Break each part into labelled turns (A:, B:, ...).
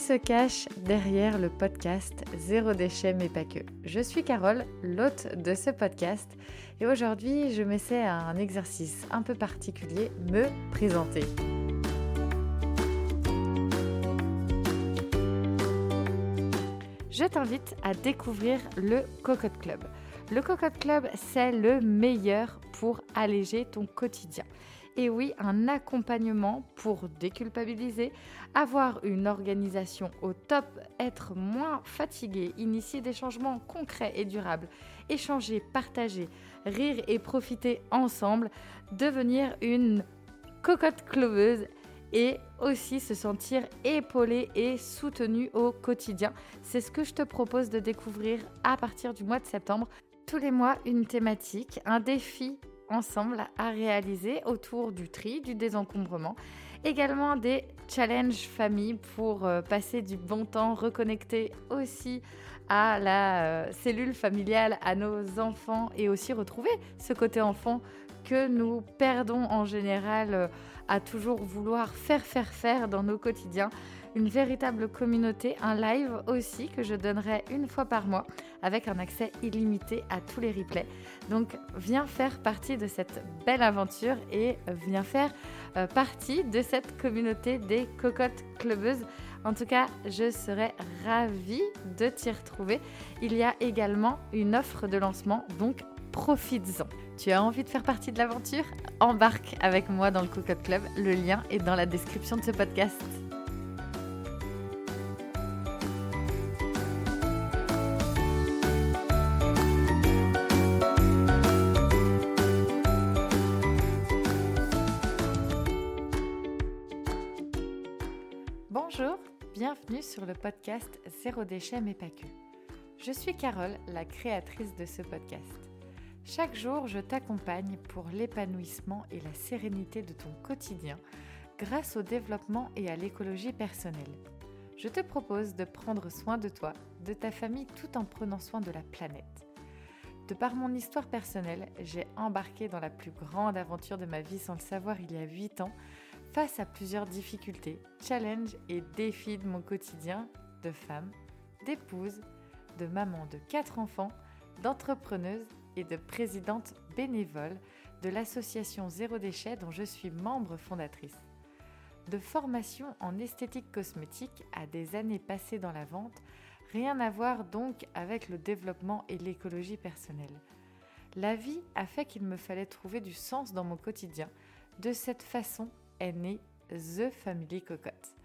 A: se cache derrière le podcast Zéro déchet mais pas que. Je suis Carole, l'hôte de ce podcast, et aujourd'hui je m'essaie à un exercice un peu particulier, me présenter. Je t'invite à découvrir le Cocotte Club. Le Cocotte Club, c'est le meilleur pour alléger ton quotidien. Et oui, un accompagnement pour déculpabiliser, avoir une organisation au top, être moins fatigué, initier des changements concrets et durables, échanger, partager, rire et profiter ensemble, devenir une cocotte cloveuse et aussi se sentir épaulé et soutenu au quotidien. C'est ce que je te propose de découvrir à partir du mois de septembre. Tous les mois, une thématique, un défi ensemble à réaliser autour du tri, du désencombrement. Également des challenges famille pour euh, passer du bon temps, reconnecter aussi à la euh, cellule familiale, à nos enfants et aussi retrouver ce côté enfant que nous perdons en général euh, à toujours vouloir faire, faire, faire dans nos quotidiens une véritable communauté, un live aussi que je donnerai une fois par mois avec un accès illimité à tous les replays. Donc viens faire partie de cette belle aventure et viens faire euh, partie de cette communauté des cocottes clubeuses. En tout cas, je serais ravie de t'y retrouver. Il y a également une offre de lancement, donc profites-en. Tu as envie de faire partie de l'aventure? Embarque avec moi dans le Cocotte Club. Le lien est dans la description de ce podcast. Podcast Zéro déchet mais pas que. Je suis Carole, la créatrice de ce podcast. Chaque jour, je t'accompagne pour l'épanouissement et la sérénité de ton quotidien grâce au développement et à l'écologie personnelle. Je te propose de prendre soin de toi, de ta famille tout en prenant soin de la planète. De par mon histoire personnelle, j'ai embarqué dans la plus grande aventure de ma vie sans le savoir il y a 8 ans face à plusieurs difficultés, challenges et défis de mon quotidien de femme, d'épouse, de maman de quatre enfants, d'entrepreneuse et de présidente bénévole de l'association Zéro Déchet dont je suis membre fondatrice. De formation en esthétique cosmétique à des années passées dans la vente, rien à voir donc avec le développement et l'écologie personnelle. La vie a fait qu'il me fallait trouver du sens dans mon quotidien. De cette façon, née The Family Cocotte.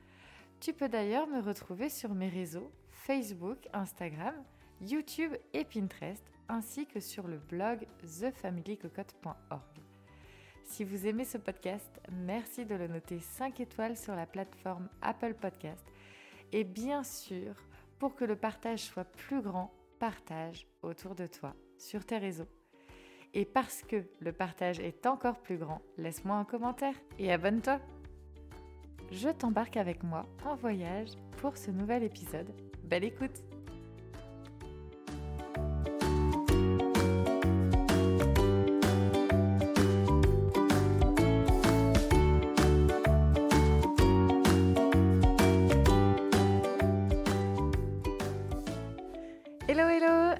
A: Tu peux d'ailleurs me retrouver sur mes réseaux Facebook, Instagram, YouTube et Pinterest, ainsi que sur le blog thefamilycocotte.org. Si vous aimez ce podcast, merci de le noter 5 étoiles sur la plateforme Apple Podcast. Et bien sûr, pour que le partage soit plus grand, partage autour de toi, sur tes réseaux. Et parce que le partage est encore plus grand, laisse-moi un commentaire et abonne-toi. Je t'embarque avec moi en voyage pour ce nouvel épisode. Belle écoute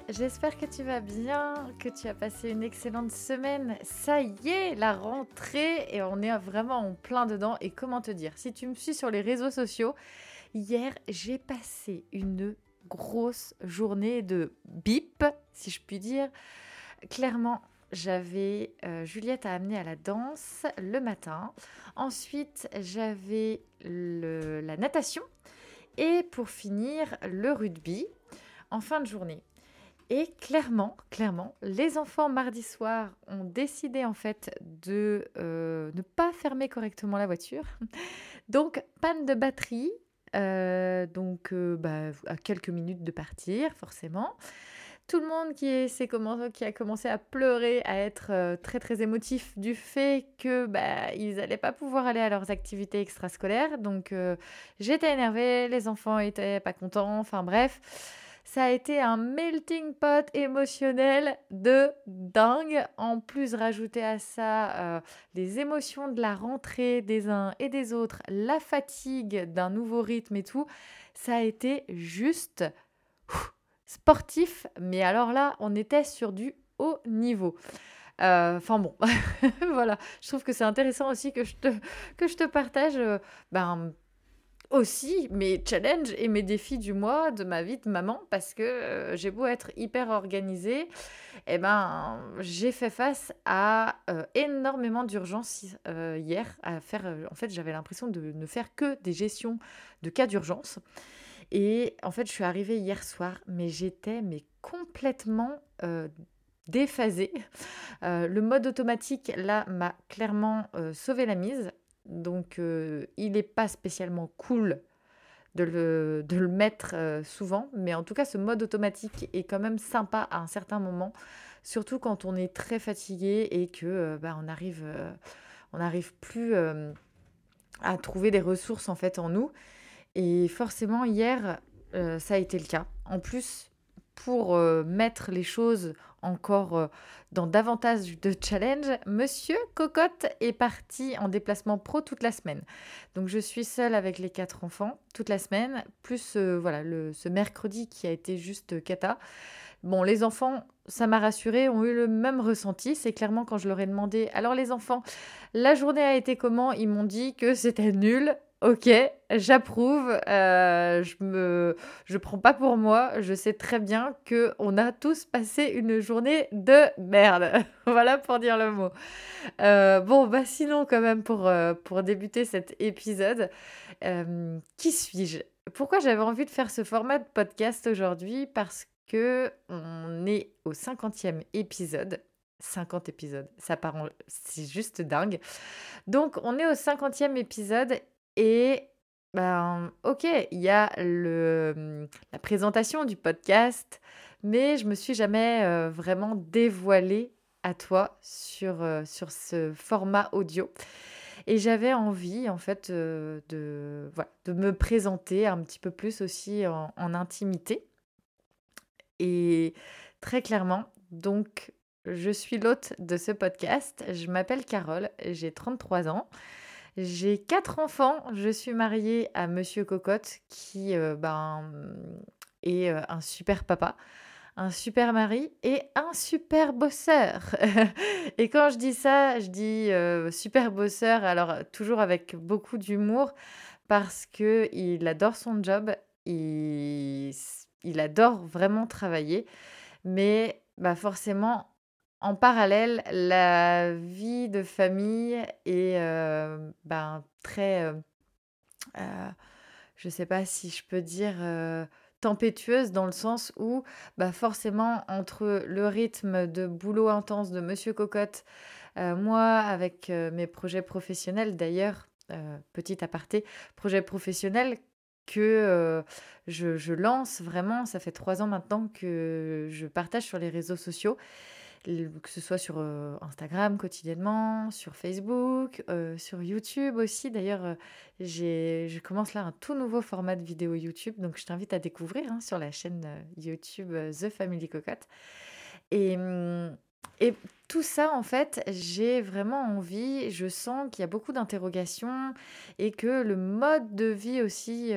A: j'espère que tu vas bien, que tu as passé une excellente semaine. Ça y est, la rentrée et on est vraiment en plein dedans. Et comment te dire, si tu me suis sur les réseaux sociaux, hier j'ai passé une grosse journée de bip, si je puis dire. Clairement, j'avais euh, Juliette à amener à la danse le matin. Ensuite, j'avais la natation. Et pour finir, le rugby en fin de journée. Et clairement, clairement, les enfants mardi soir ont décidé en fait de euh, ne pas fermer correctement la voiture. Donc, panne de batterie, euh, donc euh, bah, à quelques minutes de partir, forcément. Tout le monde qui, qui a commencé à pleurer, à être très très émotif du fait que bah, ils n'allaient pas pouvoir aller à leurs activités extrascolaires. Donc j'étais énervée, les enfants étaient pas contents, enfin bref ça a été un melting pot émotionnel de dingue. En plus, rajouter à ça euh, les émotions de la rentrée des uns et des autres, la fatigue d'un nouveau rythme et tout, ça a été juste sportif, mais alors là, on était sur du haut niveau. Euh, enfin bon, voilà, je trouve que c'est intéressant aussi que je te, que je te partage euh, ben, aussi mes challenges et mes défis du mois de ma vie de maman parce que euh, j'ai beau être hyper organisée, eh ben j'ai fait face à énormément d'urgences hier à faire en fait j'avais l'impression de ne faire que des gestions de cas d'urgence et en fait, je suis arrivée hier soir, mais j'étais mais complètement euh, déphasée. Euh, le mode automatique, là, m'a clairement euh, sauvé la mise. Donc, il n'est pas spécialement cool de le, de le mettre souvent, mais en tout cas, ce mode automatique est quand même sympa à un certain moment, surtout quand on est très fatigué et que bah, on arrive, on n'arrive plus à trouver des ressources en fait en nous. Et forcément, hier, euh, ça a été le cas. En plus, pour euh, mettre les choses encore euh, dans davantage de challenge, Monsieur Cocotte est parti en déplacement pro toute la semaine. Donc je suis seule avec les quatre enfants toute la semaine, plus voilà le, ce mercredi qui a été juste cata. Bon, les enfants, ça m'a rassuré, ont eu le même ressenti. C'est clairement quand je leur ai demandé, alors les enfants, la journée a été comment? Ils m'ont dit que c'était nul. Ok, j'approuve. Euh, je me, je prends pas pour moi. Je sais très bien que on a tous passé une journée de merde. voilà pour dire le mot. Euh, bon, bah sinon quand même pour euh, pour débuter cet épisode, qui suis-je? Pourquoi j'avais envie de faire ce format de podcast aujourd'hui? Parce que on est au 50e épisode. 50 épisodes, ça part c'est juste dingue. Donc on est au 50e épisode et ben, ok, il y a le, mmh, la présentation du podcast, mais je me suis jamais euh, vraiment dévoilée à toi sur, euh, sur ce format audio. Et j'avais envie, en fait, euh, de, voilà, de me présenter un petit peu plus aussi en, en intimité. Et très clairement, donc, je suis l'hôte de ce podcast. Je m'appelle Carole, j'ai 33 ans. J'ai quatre enfants. Je suis mariée à Monsieur Cocotte, qui euh, ben, est euh, un super papa, un super mari et un super bosseur. et quand je dis ça, je dis euh, super bosseur, alors toujours avec beaucoup d'humour, parce que il adore son job, il, adore vraiment travailler, mais bah forcément en parallèle, la vie de famille est euh, ben, très, euh, euh, je ne sais pas si je peux dire, tempétueuse dans le sens où bah, forcément entre le rythme de boulot intense de Monsieur Cocotte, moi avec mes projets professionnels d'ailleurs, petit aparté, projet professionnel que je, je, lance vraiment, ça fait trois ans maintenant que je partage sur les réseaux sociaux que ce soit sur euh, Instagram quotidiennement, sur Facebook, euh, sur YouTube aussi. D'ailleurs, euh, je commence là un tout nouveau format de vidéo YouTube, donc je t'invite à découvrir hein, sur la chaîne YouTube The Family Cocotte. Et, hum, et tout ça, en fait, j'ai vraiment envie, je sens qu'il y a beaucoup d'interrogations et que le mode de vie aussi,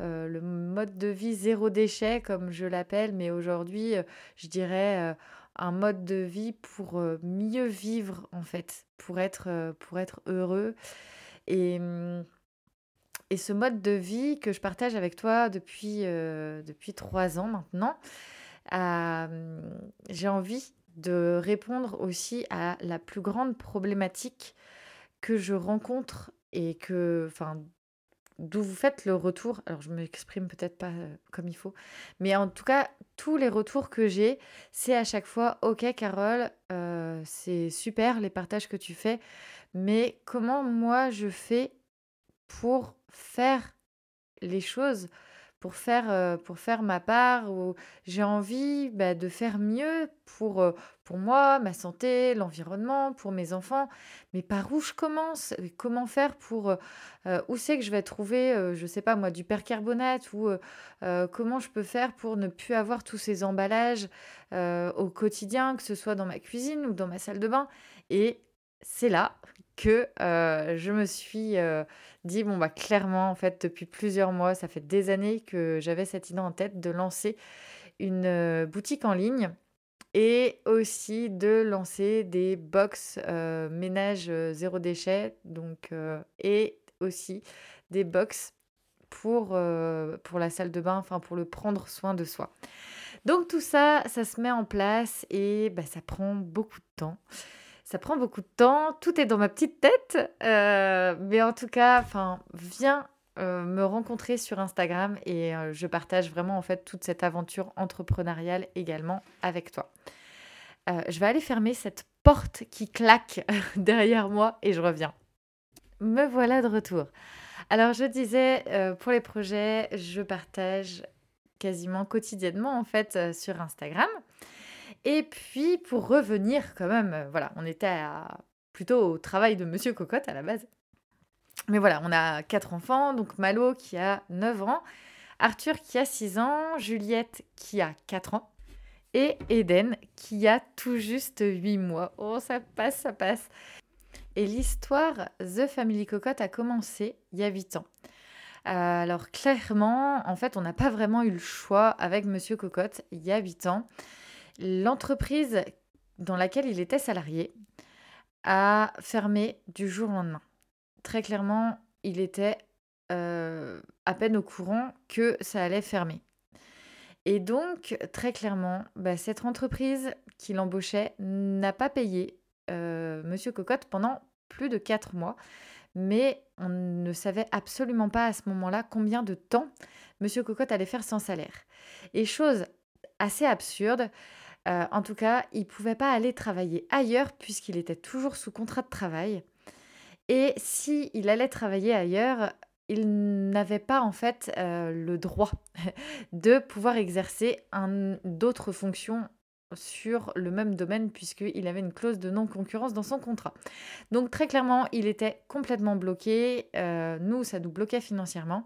A: le mode de vie zéro déchet, comme je l'appelle, mais aujourd'hui, je dirais un mode de vie pour euh, mieux vivre en fait, pour être, euh, pour être heureux. Et, mmh, et ce mode de vie que je partage avec toi depuis, euh, depuis trois ans maintenant, j'ai envie de répondre aussi à la plus grande problématique que je rencontre et que, enfin, d'où vous faites le retour. Alors, je m'exprime peut-être pas euh, comme il faut, mais en tout cas, tous les retours que j'ai, c'est à chaque fois Ok, Carole, euh, c'est super les partages que tu fais, mais comment moi je fais pour faire les choses pour faire, euh, pour faire ma part, ou j'ai envie bah, de faire mieux pour, euh, pour moi, ma santé, l'environnement, pour mes enfants. Mais par où je commence? Comment faire pour... Euh, où c'est que je vais trouver, je ne sais pas moi, du percarbonate Ou comment je peux faire pour ne plus avoir tous ces emballages au quotidien, que ce soit dans ma cuisine ou dans ma salle de bain? Et c'est là que je me suis dit, bon, bah, clairement, en fait, depuis plusieurs mois, ça fait des années que j'avais cette idée en tête de lancer une boutique en ligne et aussi de lancer des box ménage zéro déchet donc et aussi des box pour, pour la salle de bain, enfin pour le prendre soin de soi. Donc tout ça, ça se met en place et bah, ça prend beaucoup de temps. Ça prend beaucoup de temps, tout est dans ma petite tête, mais en tout cas, viens me rencontrer sur Instagram et je partage vraiment en fait toute cette aventure entrepreneuriale également avec toi. je vais aller fermer cette porte qui claque derrière moi et je reviens. Me voilà de retour. Alors je disais, pour les projets, je partage quasiment quotidiennement en fait sur Instagram. Et puis pour revenir quand même, voilà, on était plutôt au travail de Monsieur Cocotte à la base. Mais voilà, on a quatre enfants, donc Malo qui a 9 ans, Arthur qui a 6 ans, Juliette qui a 4 ans et Eden qui a tout juste 8 mois. Oh, ça passe, ça passe. Et l'histoire The Family Cocotte a commencé il y a 8 ans. Euh, alors clairement, en fait, on n'a pas vraiment eu le choix avec Monsieur Cocotte il y a 8 ans. L'entreprise dans laquelle il était salarié a fermé du jour au lendemain très clairement, il était euh, à peine au courant que ça allait fermer. Et donc, très clairement, bah, cette entreprise qui l'embauchait n'a pas payé euh, Monsieur Cocotte pendant plus de quatre mois. Mais on ne savait absolument pas à ce moment-là combien de temps Monsieur Cocotte allait faire sans salaire. Et chose assez absurde, euh, en tout cas, il ne pouvait pas aller travailler ailleurs puisqu'il était toujours sous contrat de travail. Et si il allait travailler ailleurs, il n'avait pas en fait euh, le droit de pouvoir exercer d'autres fonctions sur le même domaine puisqu'il avait une clause de non-concurrence dans son contrat. Donc très clairement, il était complètement bloqué. Euh, nous, ça nous bloquait financièrement.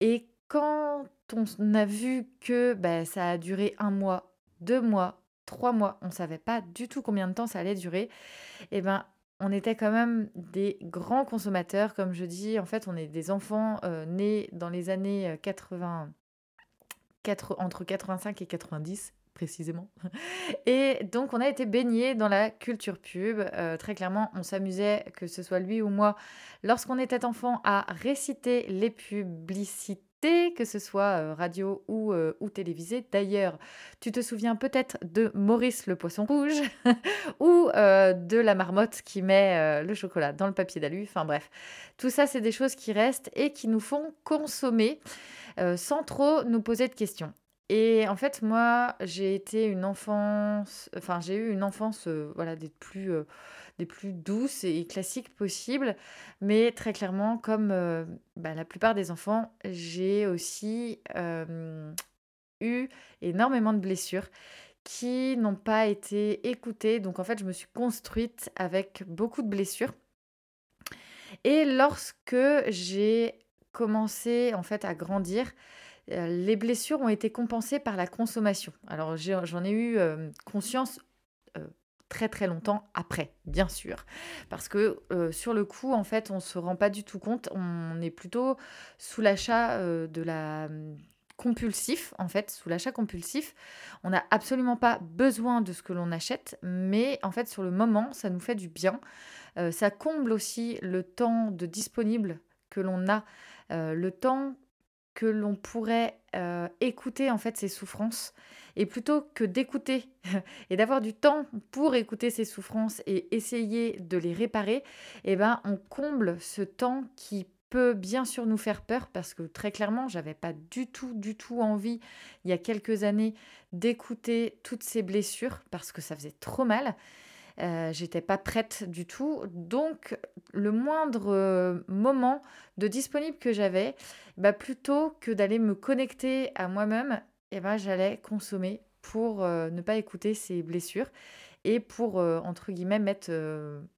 A: Et quand on a vu que bah, ça a duré un mois, deux mois, trois mois, on ne savait pas du tout combien de temps ça allait durer, et eh ben on était quand même des grands consommateurs, comme je dis. En fait, on est des enfants euh, nés dans les années 80, euh, entre 85 et 90 précisément. Et donc on a été baignés dans la culture pub. Euh, très clairement, on s'amusait, que ce soit lui ou moi, lorsqu'on était enfant, à réciter les publicités que ce soit euh, radio ou, euh, ou télévisé. D'ailleurs, tu te souviens peut-être de Maurice le poisson rouge ou euh, de la marmotte qui met le chocolat dans le papier d'alu. Enfin bref, tout ça, c'est des choses qui restent et qui nous font consommer sans trop nous poser de questions. Et en fait, moi, j'ai été une enfance, enfin, j'ai eu une enfance, voilà, des plus des plus douces et classiques possibles. Mais très clairement, comme euh, bah, la plupart des enfants, j'ai aussi eu énormément de blessures qui n'ont pas été écoutées. Donc en fait, je me suis construite avec beaucoup de blessures. Et lorsque j'ai commencé en fait à grandir, euh, les blessures ont été compensées par la consommation. Alors j'en ai, eu conscience très longtemps après, bien sûr. Parce que euh, sur le coup, en fait, on se rend pas du tout compte, on est plutôt sous l'achat euh, de la hum, compulsif, en fait, sous l'achat compulsif. On n'a absolument pas besoin de ce que l'on achète, mais en fait, sur le moment, ça nous fait du bien. Euh, ça comble aussi le temps de disponible que l'on a, le temps que l'on pourrait écouter en fait ses souffrances et plutôt que d'écouter et d'avoir du temps pour écouter ses souffrances et essayer de les réparer, eh ben, on comble ce temps qui peut bien sûr nous faire peur parce que très clairement, j'avais pas du tout, du tout envie il y a quelques années d'écouter toutes ces blessures parce que ça faisait trop mal. Euh, j'étais pas prête du tout. Donc, le moindre euh, moment de disponible que j'avais, bah, plutôt que d'aller me connecter à moi-même, eh ben, j'allais consommer pour euh, ne pas écouter ces blessures et pour, entre guillemets, mettre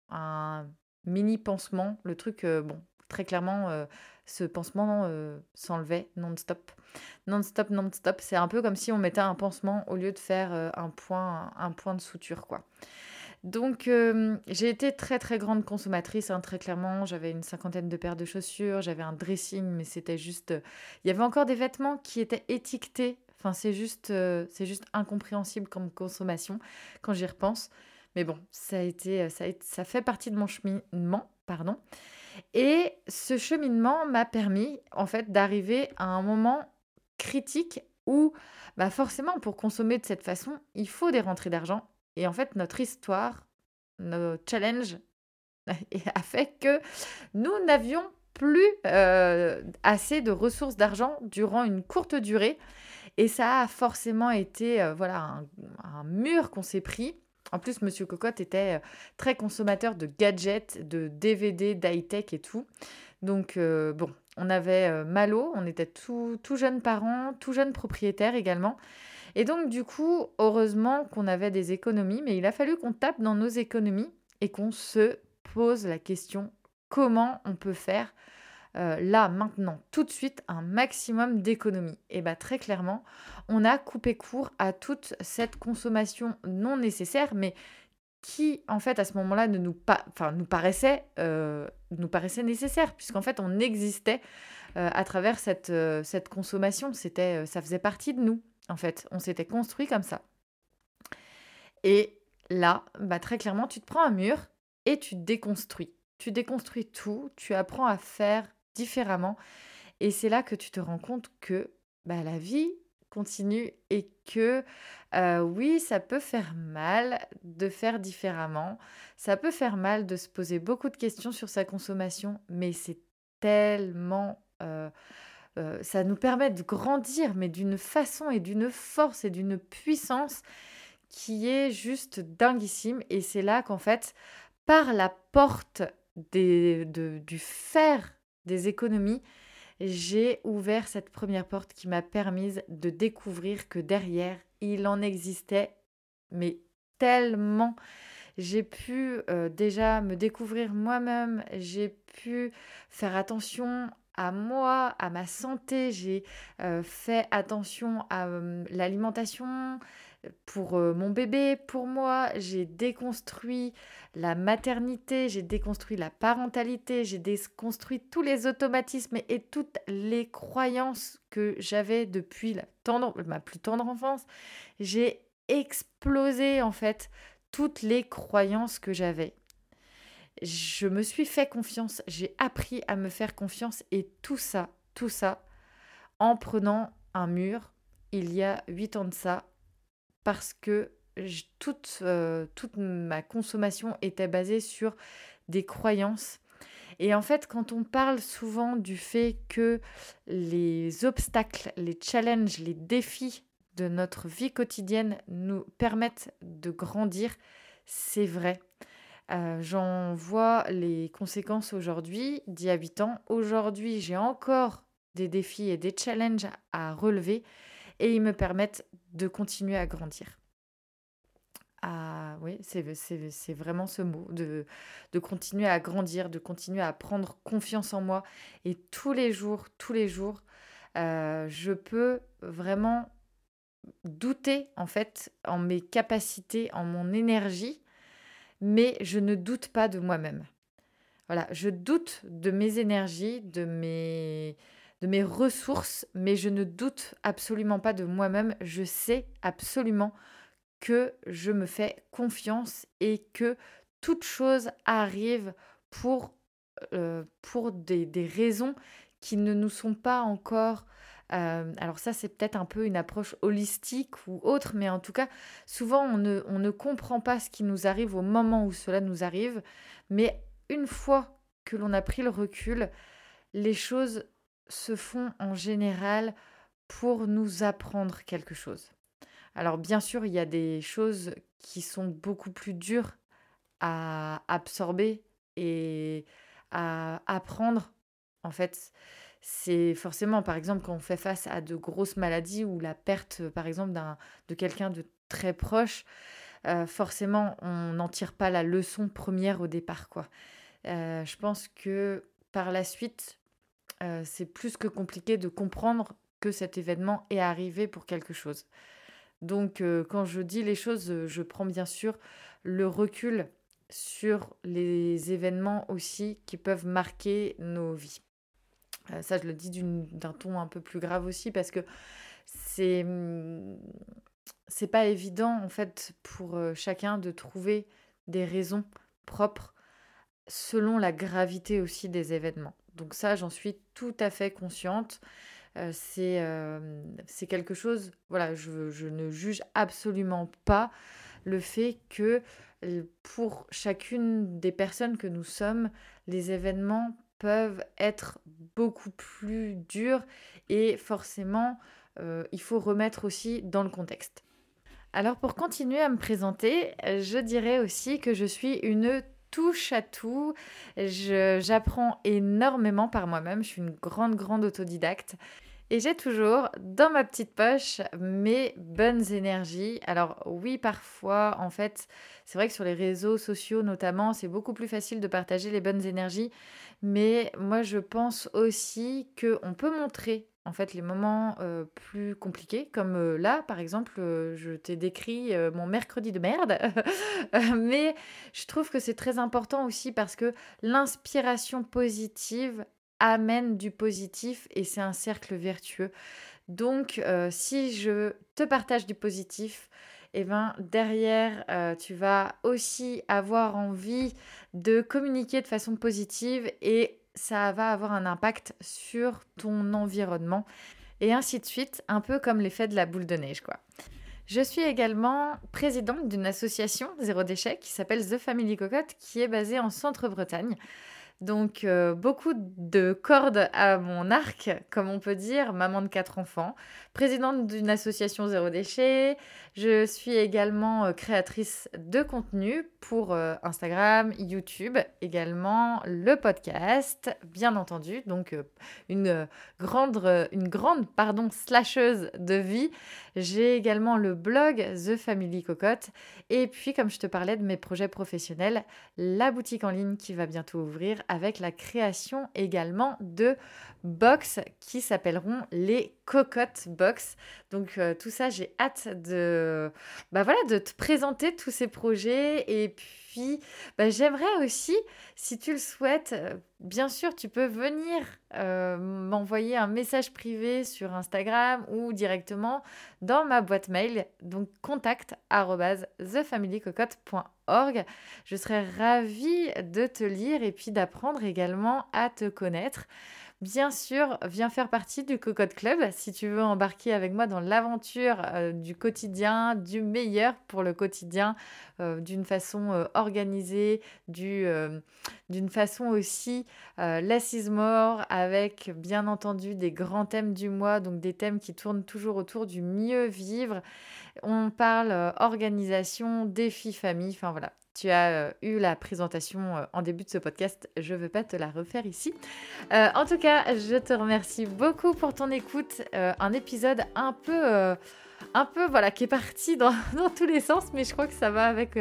A: un mini pansement. Le truc, bon, très clairement, ce pansement s'enlevait non-stop. Non-stop, non-stop. C'est un peu comme si on mettait un pansement au lieu de faire un, point, un point de suture, quoi. Donc, j'ai été très très grande consommatrice, hein, très clairement. J'avais une cinquantaine de paires de chaussures, j'avais un dressing, mais c'était juste. Il y avait encore des vêtements qui étaient étiquetés. Enfin, c'est juste, c'est juste incompréhensible comme consommation quand j'y repense. Mais bon, ça a été, ça, ça fait partie de mon cheminement, pardon. Et ce cheminement m'a permis, en fait, d'arriver à un moment critique où, bah forcément, pour consommer de cette façon, il faut des rentrées d'argent et en fait, notre histoire, notre challenge a fait que nous n'avions plus euh, assez de ressources d'argent durant une courte durée. Et ça a forcément été euh, voilà, un, mur qu'on s'est pris. En plus, Monsieur Cocotte était euh, très consommateur de gadgets, de DVD, d'high-tech et tout. Donc, bon, on avait Malo, on était tout, tout jeunes parents, tout jeunes propriétaires également. Et donc, du coup, heureusement qu'on avait des économies, mais il a fallu qu'on tape dans nos économies et qu'on se pose la question comment on peut faire euh, là, maintenant, tout de suite, un maximum d'économies. Et bien, très clairement, on a coupé court à toute cette consommation non nécessaire, mais qui, en fait, à ce moment-là, ne nous, nous, paraissait, euh, nous paraissait nécessaire, puisqu'en fait, on existait euh, à travers cette, cette consommation. C'était, ça faisait partie de nous en fait. On s'était construit comme ça. Et là, bah, très clairement, tu te prends un mur et tu déconstruis. Tu déconstruis tout, tu apprends à faire différemment. Et c'est là que tu te rends compte que bah, la vie continue et que euh, oui, ça peut faire mal de faire différemment. Ça peut faire mal de se poser beaucoup de questions sur sa consommation, mais c'est tellement... Euh, euh, ça nous permet de grandir, mais d'une façon et d'une force et d'une puissance qui est juste dinguissime. Et c'est là qu'en fait, par la porte du fer des économies, j'ai ouvert cette première porte qui m'a permis de découvrir que derrière, il en existait, mais tellement. J'ai pu euh, déjà me découvrir moi-même, j'ai pu faire attention à moi, à ma santé. J'ai euh, fait attention à euh, l'alimentation pour euh, mon bébé, pour moi. J'ai déconstruit la maternité, j'ai déconstruit la parentalité, j'ai déconstruit tous les automatismes et, toutes les croyances que j'avais depuis la ma plus tendre enfance. J'ai explosé en fait toutes les croyances que j'avais je me suis fait confiance, j'ai appris à me faire confiance et tout ça, tout ça, en prenant un mur il y a huit ans de ça, parce que toute, euh, toute ma consommation était basée sur des croyances. Et en fait, quand on parle souvent du fait que les obstacles, les challenges, les défis de notre vie quotidienne nous permettent de grandir, c'est vrai. Euh, j'en vois les conséquences aujourd'hui, d'y habitant. Aujourd'hui, j'ai encore des défis et des challenges à relever et ils me permettent de continuer à grandir. Ah oui, c'est vraiment ce mot, de, de continuer à grandir, de continuer à prendre confiance en moi. Et tous les jours, tous les jours, euh, je peux vraiment douter en fait en mes capacités, en mon énergie, mais je ne doute pas de moi-même. Voilà, je doute de mes énergies, de mes, de mes ressources, mais je ne doute absolument pas de moi-même. Je sais absolument que je me fais confiance et que toute chose arrive pour, euh, pour des, des, raisons qui ne nous sont pas encore euh, alors ça, c'est peut-être un peu une approche holistique ou autre, mais en tout cas, souvent, on ne, on ne comprend pas ce qui nous arrive au moment où cela nous arrive, mais une fois que l'on a pris le recul, les choses se font en général pour nous apprendre quelque chose. Alors bien sûr, il y a des choses qui sont beaucoup plus dures à absorber et à apprendre. En fait, c'est forcément, par exemple, quand on fait face à de grosses maladies ou la perte, par exemple, de quelqu'un de très proche, euh, forcément, on n'en tire pas la leçon première au départ. quoi. Euh, je pense que par la suite, euh, c'est plus que compliqué de comprendre que cet événement est arrivé pour quelque chose. Donc quand je dis les choses, je prends bien sûr le recul sur les événements aussi qui peuvent marquer nos vies. Ça, je le dis d'un ton un peu plus grave aussi parce que c'est c'est pas évident en fait pour chacun de trouver des raisons propres selon la gravité aussi des événements. Donc ça, j'en suis tout à fait consciente. c'est quelque chose, voilà, je, ne juge absolument pas le fait que pour chacune des personnes que nous sommes, les événements peuvent être beaucoup plus durs et forcément, il faut remettre aussi dans le contexte. Alors pour continuer à me présenter, je dirais aussi que je suis une touche à tout. J'apprends énormément par moi-même. Je suis une grande, grande autodidacte. Et j'ai toujours dans ma petite poche mes bonnes énergies. Alors oui, parfois, en fait, c'est vrai que sur les réseaux sociaux notamment, c'est beaucoup plus facile de partager les bonnes énergies. Mais moi, je pense aussi qu'on peut montrer en fait les moments plus compliqués, comme là par exemple, je t'ai décrit mon mercredi de merde, mais je trouve que c'est très important aussi parce que l'inspiration positive amène du positif et c'est un cercle vertueux. Donc si je te partage du positif, et eh ben derrière, tu vas aussi avoir envie de communiquer de façon positive et ça va avoir un impact sur ton environnement et ainsi de suite, un peu comme l'effet de la boule de neige quoi. Je suis également présidente d'une association zéro déchet qui s'appelle The Family Cocotte qui est basée en Centre-Bretagne. Donc euh, beaucoup de cordes à mon arc, comme on peut dire, maman de quatre enfants, présidente d'une association zéro déchet. Je suis également euh, créatrice de contenu pour euh, Instagram, YouTube, également le podcast, bien entendu. Donc une grande, une grande pardon, slasheuse de vie. J'ai également le blog The Family Cocotte. Et puis, comme je te parlais de mes projets professionnels, la boutique en ligne qui va bientôt ouvrir avec la création également de box qui s'appelleront les cocottes box. Donc euh, tout ça, j'ai hâte de, bah de te présenter tous ces projets et puis bah, j'aimerais aussi, si tu le souhaites, euh, bien sûr, tu peux venir euh, m'envoyer un message privé sur Instagram ou directement dans ma boîte mail, donc contact thefamilycocotte.org. Je serais ravie de te lire et puis d'apprendre également à te connaître. Bien sûr, viens faire partie du Cocotte Club si tu veux embarquer avec moi dans l'aventure euh, du quotidien, du meilleur pour le quotidien, euh, d'une façon euh, organisée, d'une façon aussi l'assise mort, avec bien entendu des grands thèmes du mois, donc des thèmes qui tournent toujours autour du mieux vivre. On parle organisation, défi famille, enfin voilà, tu as euh, eu la présentation euh, en début de ce podcast, je ne veux pas te la refaire ici. Euh, en tout cas, je te remercie beaucoup pour ton écoute. un épisode un peu, un peu, voilà, qui est parti dans, tous les sens, mais je crois que ça va avec,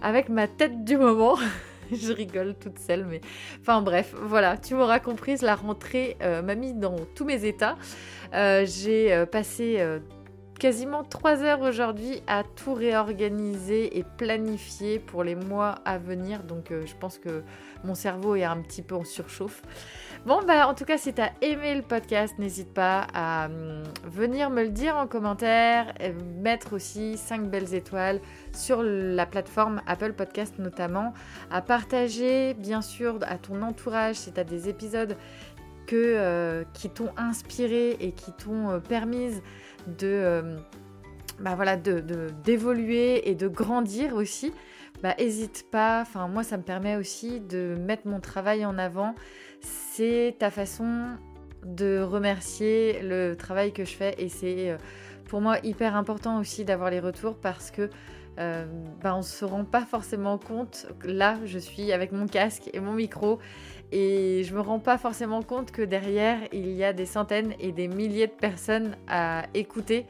A: avec ma tête du moment. je rigole toute seule, mais enfin bref, voilà, tu m'auras comprise, la rentrée m'a mis dans tous mes états. J'ai passé quasiment trois heures aujourd'hui à tout réorganiser et planifier pour les mois à venir. Donc euh, je pense que mon cerveau est un petit peu en surchauffe. Bon bah en tout cas si tu as aimé le podcast, n'hésite pas à hum, venir me le dire en commentaire, et mettre aussi 5 belles étoiles sur la plateforme Apple Podcast notamment, à partager bien sûr à ton entourage si tu as des épisodes euh, qui t'ont inspiré et qui t'ont euh, permis de, euh, bah voilà, de, d'évoluer et de grandir aussi, bah hésite pas. Enfin, moi, ça me permet aussi de mettre mon travail en avant. C'est ta façon de remercier le travail que je fais et c'est pour moi hyper important aussi d'avoir les retours parce que euh, bah, on ne se rend pas forcément compte. Là, je suis avec mon casque et mon micro et je me rends pas forcément compte que derrière, il y a des centaines et des milliers de personnes à écouter.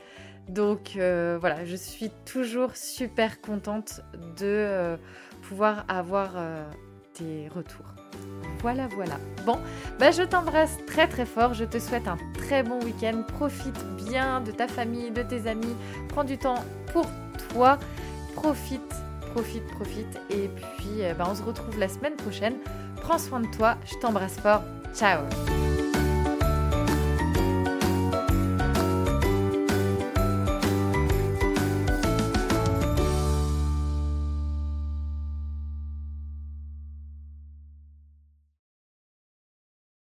A: Donc euh, voilà, je suis toujours super contente de euh, pouvoir avoir des retours. Voilà, voilà. Bon, bah je t'embrasse très très fort. Je te souhaite un très bon week-end. Profite bien de ta famille, de tes amis. Prends du temps pour toi. Profite, profite, profite. Et puis, bah, on se retrouve la semaine prochaine. Prends soin de toi. Je t'embrasse fort. Ciao